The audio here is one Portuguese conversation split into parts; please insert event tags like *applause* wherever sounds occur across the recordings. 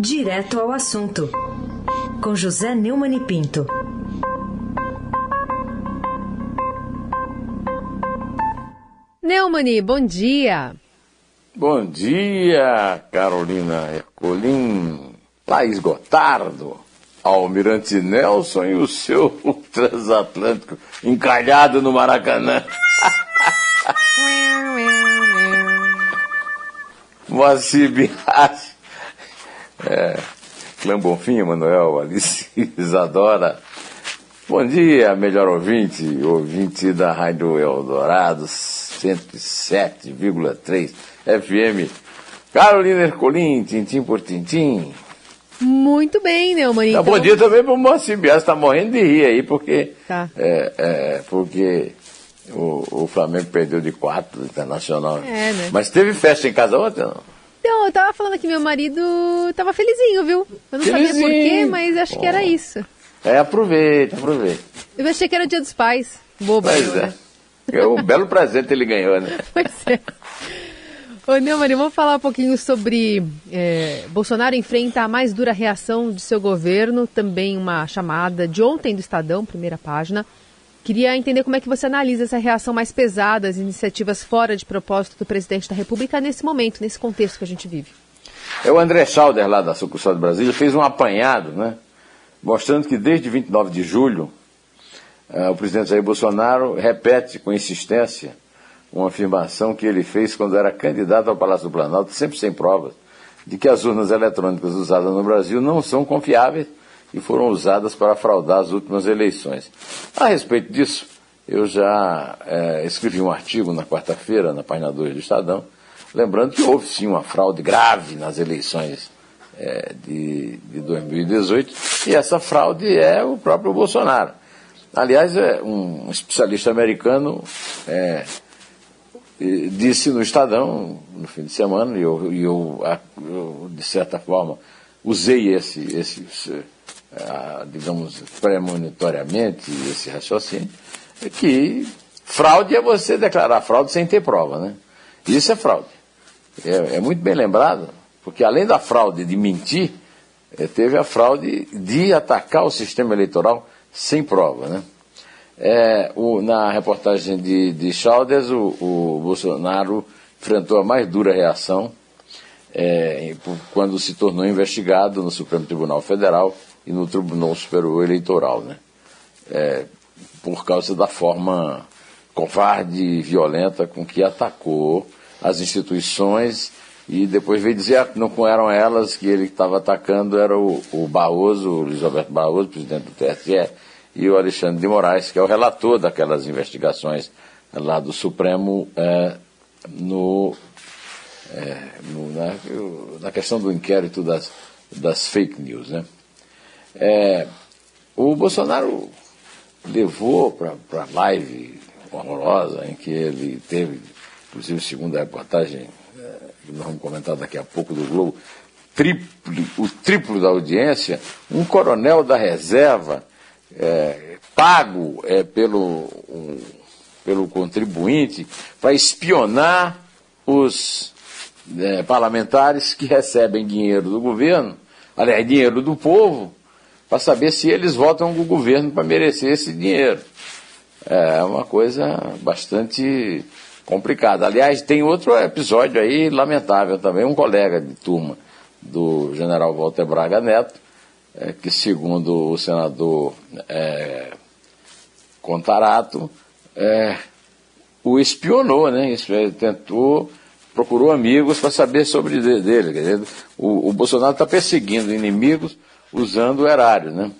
Direto ao assunto, com José Neumann e Pinto. Neumani, bom dia. Bom dia, Carolina Ercolim, Laís Gotardo, Almirante Nelson e o seu *laughs* transatlântico encalhado no Maracanã. *laughs* Moacir Bias, é, Clã Bonfim, Manuel, Alice *laughs* Isadora. Bom dia, melhor ouvinte, ouvinte da Rádio Eldorado, 107,3 FM. Carolina Ercolim, tintim por tintim. Muito bem, Neumann. Então... Bom dia também para o Moacir Bias, está morrendo de rir aí, porque, Tá. é, é, porque o, o Flamengo perdeu de 4 do Internacional. É, né? Mas teve festa em casa ontem, não? Então, eu tava falando que meu marido tava felizinho, viu? Eu não sabia por quê, Felizinho. mas acho que era isso. É, aproveita, aproveita. Eu achei que era o dia dos pais. Boba. Pois é. né? É um belo presente ele ganhou, né? *laughs* Pois é. Ô, Neumann, vamos falar um pouquinho sobre é, Bolsonaro enfrenta a mais dura reação de seu governo, também uma chamada de ontem do Estadão, primeira página. Queria entender como é que você analisa essa reação mais pesada às iniciativas fora de propósito do presidente da República nesse momento, nesse contexto que a gente vive. É o André Schauder, lá da sucursal de Brasília, fez um apanhado, né? Mostrando que desde 29 de julho, eh, o presidente Jair Bolsonaro repete com insistência uma afirmação que ele fez quando era candidato ao Palácio do Planalto, sempre sem provas, de que as urnas eletrônicas usadas no Brasil não são confiáveis e foram usadas para fraudar as últimas eleições. A respeito disso, eu já eh, escrevi um artigo na quarta-feira, na página 2 do Estadão, lembrando que houve sim uma fraude grave nas eleições eh, de, de 2018, e essa fraude é o próprio Bolsonaro. Aliás, é um especialista americano eh, disse no Estadão, no fim de semana, e eu, eu, eu, de certa forma, usei esse, esse digamos, premonitoriamente esse raciocínio, é que fraude é você declarar fraude sem ter prova, né? Isso é fraude. É, é muito bem lembrado, porque além da fraude de mentir, eh, teve a fraude de atacar o sistema eleitoral sem prova, né? É, o- na reportagem de, de Chalders, o, o Bolsonaro enfrentou a mais dura reação é, quando se tornou investigado no Supremo Tribunal Federal e no Tribunal Superior Eleitoral, né? É, por causa da forma covarde e violenta com que atacou as instituições e depois veio dizer que não eram elas que ele estava atacando, era o, o Barroso, o Luiz Alberto Barroso, presidente do TSE, e o Alexandre de Moraes, que é o relator daquelas investigações lá do Supremo é, no, é, no- na, na questão do inquérito das, das fake news. Né? É, o Bolsonaro levou para a live horrorosa em que ele teve, inclusive segundo a reportagem eh, que nós vamos comentar daqui a pouco do Globo, triplo, o triplo da audiência, um coronel da reserva eh, pago eh, pelo, um- pelo contribuinte para espionar os eh, parlamentares que recebem dinheiro do governo, aliás, dinheiro do povo, para saber se eles votam com o governo para merecer esse dinheiro. É uma coisa bastante complicada. Aliás, tem outro episódio aí lamentável também. Um colega de turma do general Walter Braga Neto, é, que segundo o senador é, Contarato, é, o espionou, né? Tentou, procurou amigos para saber sobre de- dele. Dizer, o, o Bolsonaro está perseguindo inimigos usando o erário, né?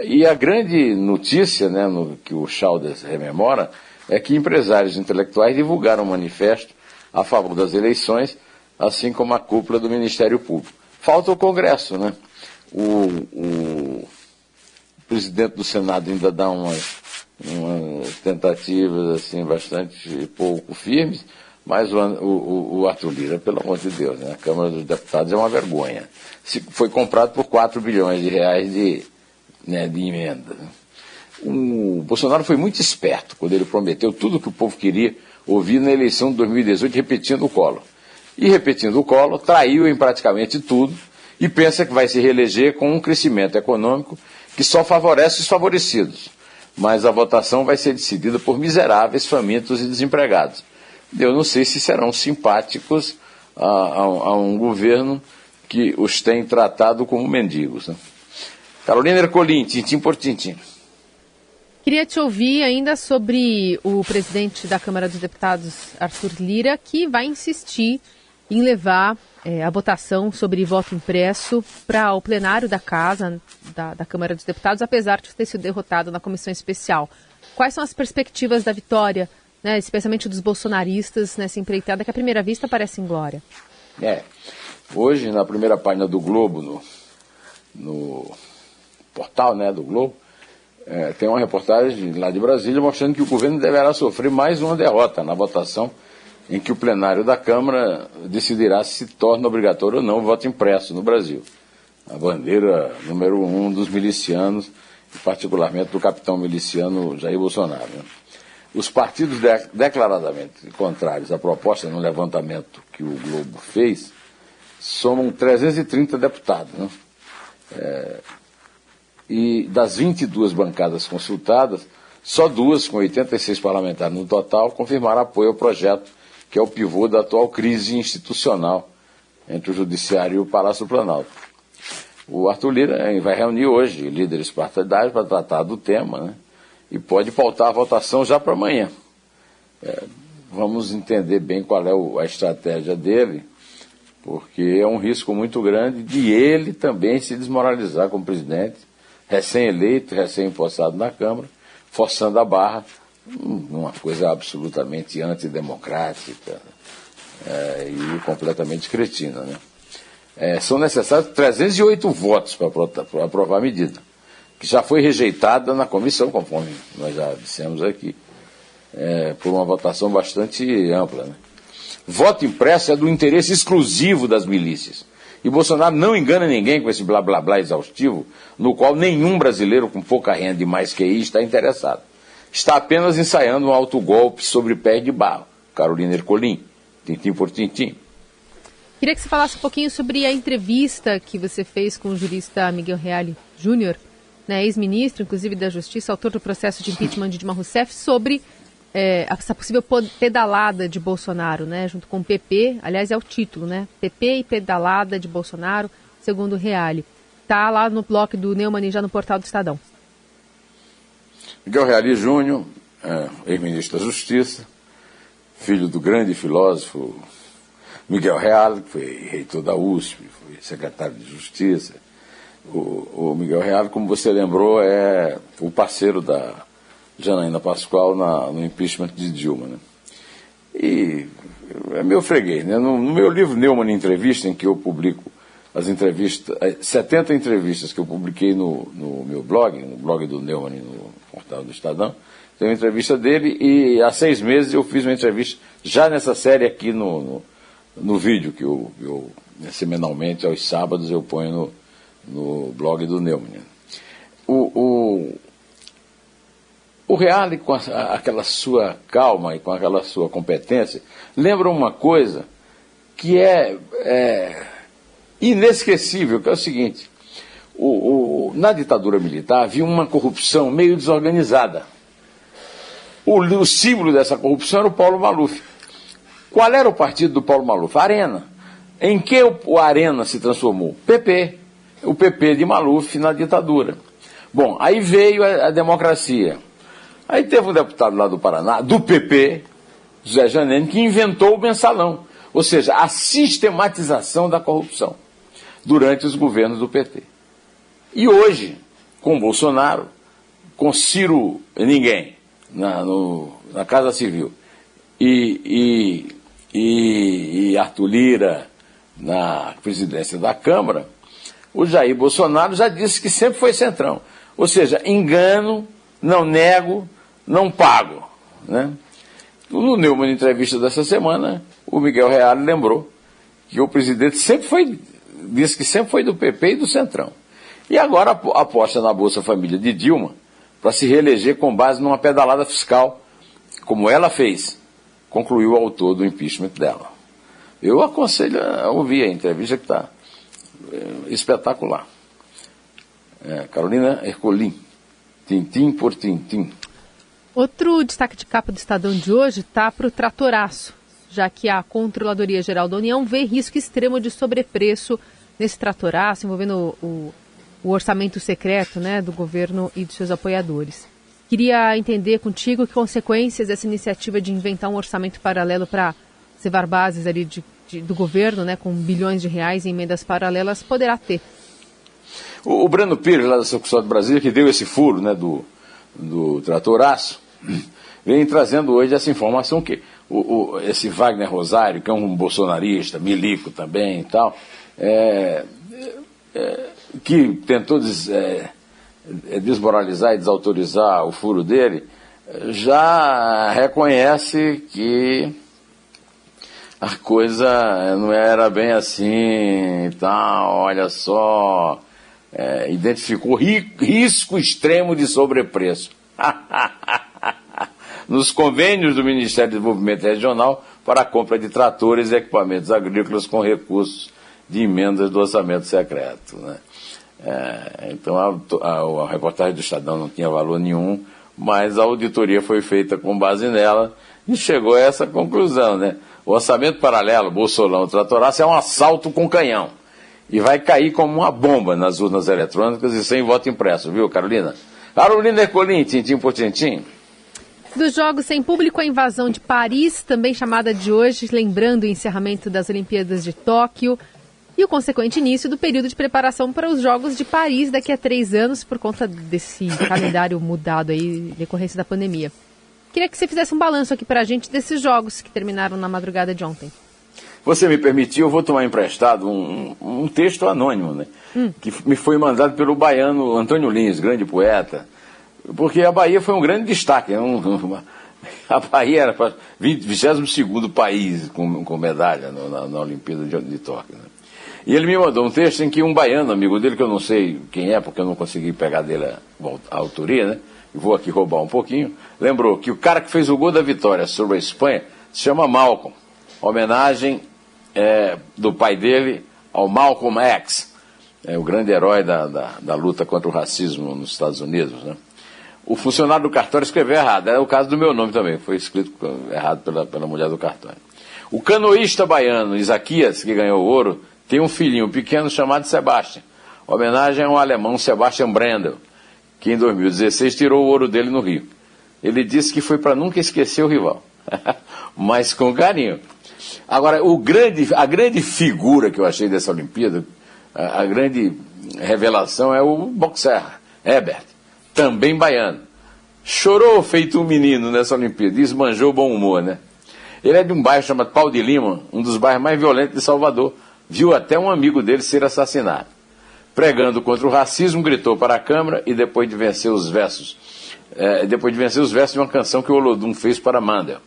E a grande notícia, né, no, que o Chalders rememora, é que empresários intelectuais divulgaram um manifesto a favor das eleições, assim como a cúpula do Ministério Público. Falta o Congresso, né? O, o presidente do Senado ainda dá umas, umas tentativas assim bastante pouco firmes, mas o, o, o- Arthur Lira, pelo amor de Deus, né? a Câmara dos Deputados é uma vergonha. Se, foi comprado por 4 bilhões de reais de, né, de emenda. O Bolsonaro foi muito esperto quando ele prometeu tudo o que o povo queria ouvir na eleição de 2018, repetindo o colo. E repetindo o colo, traiu em praticamente tudo e pensa que vai se reeleger com um crescimento econômico que só favorece os favorecidos. Mas a votação vai ser decidida por miseráveis, famintos e desempregados. Eu não sei se serão simpáticos a, a, a um governo que os tem tratado como mendigos. Né? Carolina Ercolim, tintim por tintim. Queria te ouvir ainda sobre o presidente da Câmara dos Deputados, Arthur Lira, que vai insistir em levar é, a votação sobre voto impresso para o plenário da Casa, da, da, Câmara dos Deputados, apesar de ter sido derrotado na comissão especial. Quais são as perspectivas da vitória, né, especialmente dos bolsonaristas, nessa empreitada que à primeira vista parece em glória? É. Hoje, na primeira página do Globo, no, no portal né, do Globo, é, tem uma reportagem lá de Brasília mostrando que o governo deverá sofrer mais uma derrota na votação em que o plenário da Câmara decidirá se torna obrigatório ou não o voto impresso no Brasil. A bandeira número um dos milicianos, particularmente do capitão miliciano Jair Bolsonaro. Né? Os partidos de declaradamente contrários à proposta no levantamento que o Globo fez somam 330 deputados. Né? É, e das 22 bancadas consultadas, só duas, com 86 parlamentares no total, confirmaram apoio ao projeto, que é o pivô da atual crise institucional entre o Judiciário e o Palácio Planalto. O Arthur Lira vai reunir hoje líderes partidários para tratar do tema, né? E pode pautar a votação já para amanhã. É, vamos entender bem qual é a estratégia dele, porque é um risco muito grande de ele também se desmoralizar como presidente recém-eleito, recém-impostado na Câmara, forçando a barra, uma coisa absolutamente antidemocrática é, e completamente cretina. Né? É, são necessários 308 votos para aprovar a medida, que já foi rejeitada na comissão, conforme nós já dissemos aqui, é, por uma votação bastante ampla. Né? Voto impresso é do interesse exclusivo das milícias e Bolsonaro não engana ninguém com esse blá blá blá exaustivo, no qual nenhum brasileiro com pouca renda e mais QI está interessado. Está apenas ensaiando um autogolpe sobre pé de barro. Carolina Ercolim, tintim por tintim. Queria que você falasse um pouquinho sobre a entrevista que você fez com o jurista Miguel Reale Júnior, né, ex-ministro, inclusive da Justiça, autor do processo de impeachment de Dilma Rousseff, sobre é, essa possível pedalada de Bolsonaro, né, junto com o PP, aliás é o título, né, PP e pedalada de Bolsonaro, segundo o Reale. Está lá no bloco do Neumann já no portal do Estadão. Miguel Reale Júnior, é, ex-ministro da Justiça, filho do grande filósofo Miguel Reale, que foi reitor da USP, foi secretário de Justiça. O, o Miguel Reale, como você lembrou, é o parceiro da Janaína Pascoal na, no impeachment de Dilma. Né? E é meu freguês. Né? No, no, meu livro Neumann Entrevista, em que eu publico as entrevistas, 70 é, entrevistas que eu publiquei no, no meu blog, no blog do Neumann, no portal do Estadão, tem uma entrevista dele e há seis meses eu fiz uma entrevista já nessa série aqui no, no, no vídeo que eu, eu semanalmente, aos sábados, eu ponho no, no blog do Neumann. O, o, o Reale, com a, aquela sua calma e com aquela sua competência, lembra uma coisa que é, é inesquecível, que é o seguinte: o, o, na ditadura militar havia uma corrupção meio desorganizada. O, o, símbolo dessa corrupção era o Paulo Maluf. Qual era o partido do Paulo Maluf? Arena. Em que o, o Arena se transformou? PP. O PP de Maluf na ditadura. Bom, aí veio a, a democracia. Aí teve um deputado lá do Paraná, do PP, José Janene, que inventou o mensalão. Ou seja, a sistematização da corrupção durante os governos do PT. E hoje, com Bolsonaro, com Ciro ninguém na, no, na Casa Civil e, e, e, e Arthur Lira na presidência da Câmara, o Jair Bolsonaro já disse que sempre foi centrão. Ou seja, engano, não nego, não pago. Né? No Neumann, entrevista dessa semana, o Miguel Real lembrou que o presidente sempre foi, disse que sempre foi do PP e do Centrão. E agora aposta na Bolsa Família de Dilma para se reeleger com base numa pedalada fiscal, como ela fez, concluiu o autor do impeachment dela. Eu aconselho a ouvir a entrevista que está espetacular. É, Carolina Ercolim, tintim por tintim. Outro destaque de capa do Estadão de hoje está para o tratoraço, já que a Controladoria Geral da União vê risco extremo de sobrepreço nesse tratoraço envolvendo o, o orçamento secreto né, do governo e dos seus apoiadores. Queria entender contigo que consequências essa iniciativa de inventar um orçamento paralelo para cevar bases ali de, de, do governo, né, com bilhões de reais em emendas paralelas, poderá ter. O, o Breno Pires, lá da Sucursal do Brasil, que deu esse furo né, do, do tratoraço, *clears throat* vem trazendo hoje essa informação que o, o, esse Wagner Rosário, que é um bolsonarista, milico também e tal, é, é, que tentou des, é, é, desmoralizar e desautorizar o furo dele, já reconhece que a coisa não era bem assim e tal, olha só, é, identificou ri, risco extremo de sobrepreço. *laughs* Nos convênios do Ministério do Desenvolvimento Regional para a compra de tratores e equipamentos agrícolas com recursos de emendas do orçamento secreto. Né? É, então a, a, a, reportagem do Estadão não tinha valor nenhum, mas a auditoria foi feita com base nela *laughs* e chegou a essa conclusão. Né? O orçamento paralelo, Bolsolão Tratoraço, é um assalto com canhão. E vai cair como uma bomba nas urnas eletrônicas e sem voto impresso, viu, Carolina? Carolina Ercolim, tintim por tintim. Dos Jogos Sem Público, a invasão de Paris, também chamada de hoje, lembrando o encerramento das Olimpíadas de Tóquio e o consequente início do período de preparação para os Jogos de Paris daqui a três anos, por conta desse calendário mudado aí, decorrência da pandemia. Queria que você fizesse um balanço aqui para a gente desses jogos que terminaram na madrugada de ontem. Você me permitiu, eu vou tomar emprestado um, um texto anônimo, né? Hum. Que me foi mandado pelo baiano Antônio Lins, grande poeta, porque a Bahia foi um grande destaque. Né? Um, uma, a Bahia era para 22 país com, com medalha no, na, na, Olimpíada de, de Tóquio. Né? E ele me mandou um texto em que um baiano, amigo dele, que eu não sei quem é, porque eu não consegui pegar dele a, a autoria, né? Vou aqui roubar um pouquinho. Lembrou que o cara que fez o gol da vitória sobre a Espanha se chama Malcolm. Homenagem é, do pai dele ao Malcolm X, é, o grande herói da, da, da, luta contra o racismo nos Estados Unidos. Né? O funcionário do cartório escreveu errado, é o caso do meu nome também, foi escrito errado pela, pela mulher do cartório. O canoísta baiano Isaquias, que ganhou o ouro, tem um filhinho pequeno chamado Sebastian, homenagem ao alemão Sebastian Brendel, que em 2016 tirou o ouro dele no Rio. Ele disse que foi para nunca esquecer o rival, *laughs* mas com carinho. Agora, grande, a grande figura que eu achei dessa Olimpíada, a, a grande revelação é o boxer, Herbert, também baiano. Chorou feito um menino nessa Olimpíada, desmanjou o bom humor, né? Ele é de um bairro chamado Pau de Lima, um dos bairros mais violentos de Salvador. Viu até um amigo dele ser assassinado. Pregando contra o racismo, gritou para a Câmara e depois de vencer os versos, é, depois de vencer os versos de uma canção que o Olodum fez para Mandel.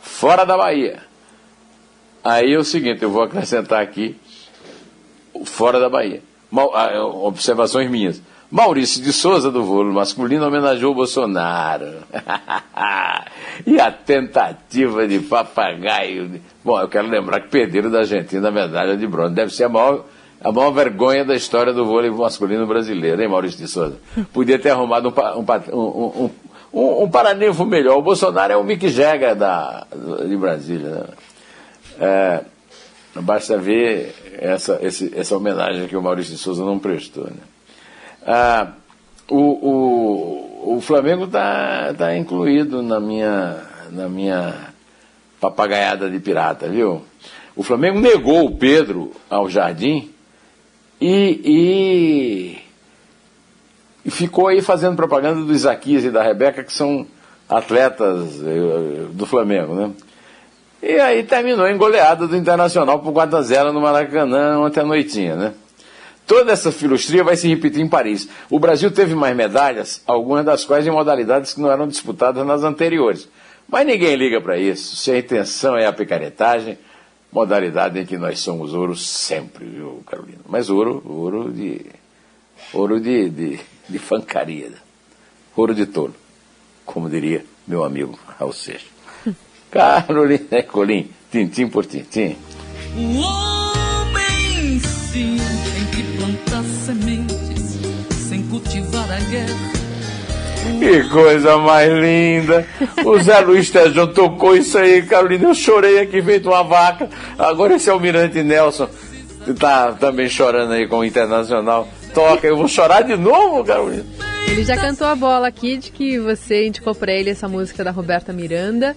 Fora da Bahia, Aí é o seguinte, eu vou acrescentar aqui, fora da Bahia. Ah, é, observações minhas. Maurício de Souza, do vôlei masculino, homenageou Bolsonaro. *laughs* e a tentativa de papagaio. Bom, eu quero lembrar que perderam da Argentina a medalha de bronze. Deve ser a maior, a maior vergonha da história do vôlei masculino brasileiro, hein, Maurício de Souza? Podia ter arrumado um, um, um, um, melhor. O Bolsonaro é o Mick Jagger da, de Brasília. Né? É, basta ver essa, esse, essa homenagem que o Maurício de Souza não prestou. Né? Ah, o, o, o Flamengo está tá incluído na minha, na minha papagaiada de pirata, viu? O Flamengo negou o Pedro ao Jardim e, e, e ficou aí fazendo propaganda do Isaquias e da Rebeca, que são atletas eh, do Flamengo, né? E aí terminou em goleada do Internacional por 4 a 0 no Maracanã ontem à noitinha, né? Toda essa filostria vai se repetir em Paris. O Brasil teve mais medalhas, algumas das quais em modalidades que não eram disputadas nas anteriores. Mas ninguém liga para isso. Se a intenção é a picaretagem, modalidade em que nós somos ouro sempre, viu, Carolina? Mas ouro, ouro de. ouro de, de, de fancaria. Ouro de tolo, como diria meu amigo Raul Seixas. *laughs* Carolina Colim, tintim por tintim. O homem sim tem que plantar sementes sem cultivar a guerra. Que coisa mais linda! O Zé Luiz Tejão tocou isso aí, Carolina. Eu chorei aqui feito uma vaca. Agora esse Almirante Nelson tá também chorando aí com o Internacional. Toca, eu vou chorar de novo, Carolina. Ele já cantou a bola aqui de que você indicou para ele essa música da Roberta Miranda,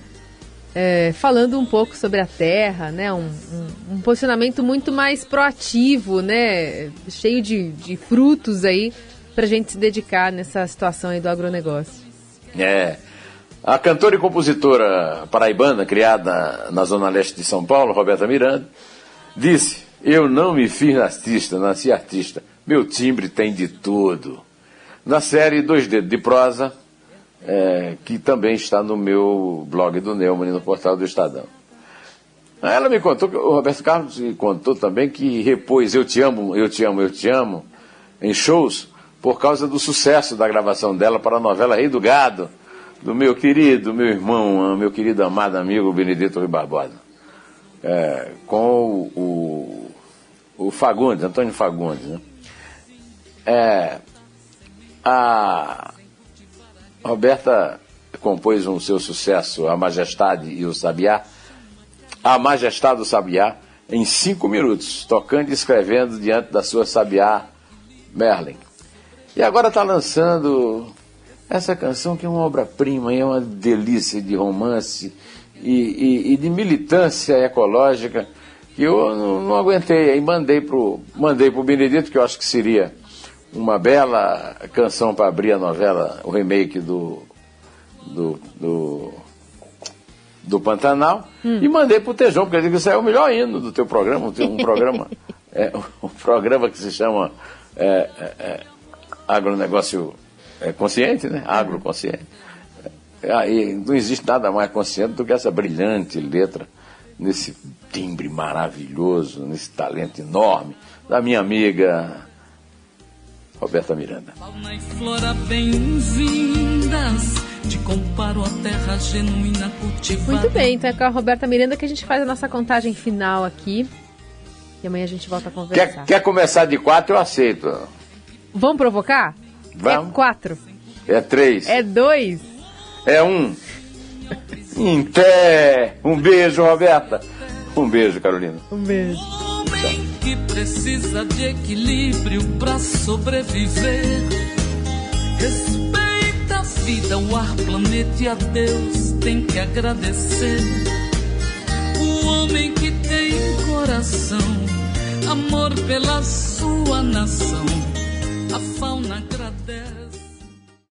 é, falando um pouco sobre a terra, né? Um, um, um, posicionamento muito mais proativo, né? Cheio de, de frutos aí para a gente se dedicar nessa situação aí do agronegócio. É. A cantora e compositora paraibana, criada na zona leste de São Paulo, Roberta Miranda, disse: Eu não me fiz artista, nasci artista. Meu timbre tem de tudo. Na série Dois Dedos de Prosa, é, que também está no meu blog do Neumann, no portal do Estadão. Ela me contou, o Roberto Carlos me contou também que repôs Eu Te Amo, Eu Te Amo, Eu Te Amo em shows por causa do sucesso da gravação dela para a novela Rei do Gado, do meu querido, meu irmão, meu querido amado amigo Benedito Rui Barbosa, é, com o, o, Fagundes, Antônio Fagundes. Né? É, a Roberta compôs um seu sucesso, A Majestade e o Sabiá, A Majestade do Sabiá, em cinco minutos, tocando e escrevendo diante da sua Sabiá Merlin. E agora está lançando essa canção que é uma obra-prima, é uma delícia de romance e, e, e de militância ecológica que eu não, não aguentei. Aí mandei para o mandei pro Benedito, que eu acho que seria uma bela canção para abrir a novela, o remake do, do, do, do Pantanal, hum. e mandei para o Tejão, porque ele disse que isso é o melhor hino do teu programa, um programa, *laughs* é, um programa que se chama é, é, é agronegócio é, consciente, né? Agroconsciente. É, aí não existe nada mais consciente do que essa brilhante letra, nesse timbre maravilhoso, nesse talento enorme da minha amiga Roberta Miranda. Fauna e flora bem-vindas. Te comparo a terra genuína cultivada. Muito bem, então é com a Roberta Miranda que a gente faz a nossa contagem final aqui. E amanhã a gente volta a conversar. Quer, quer começar de quatro? Eu aceito. Vamos provocar? Vamos. É quatro. É três. É dois. É um. Inté. Um beijo, Roberta. Um beijo, Carolina. Um beijo. Homem que precisa de equilíbrio para sobreviver. Respeita a vida, o ar, planeta e a Deus tem que agradecer. O homem que tem coração, amor pela sua nação a fauna agradece.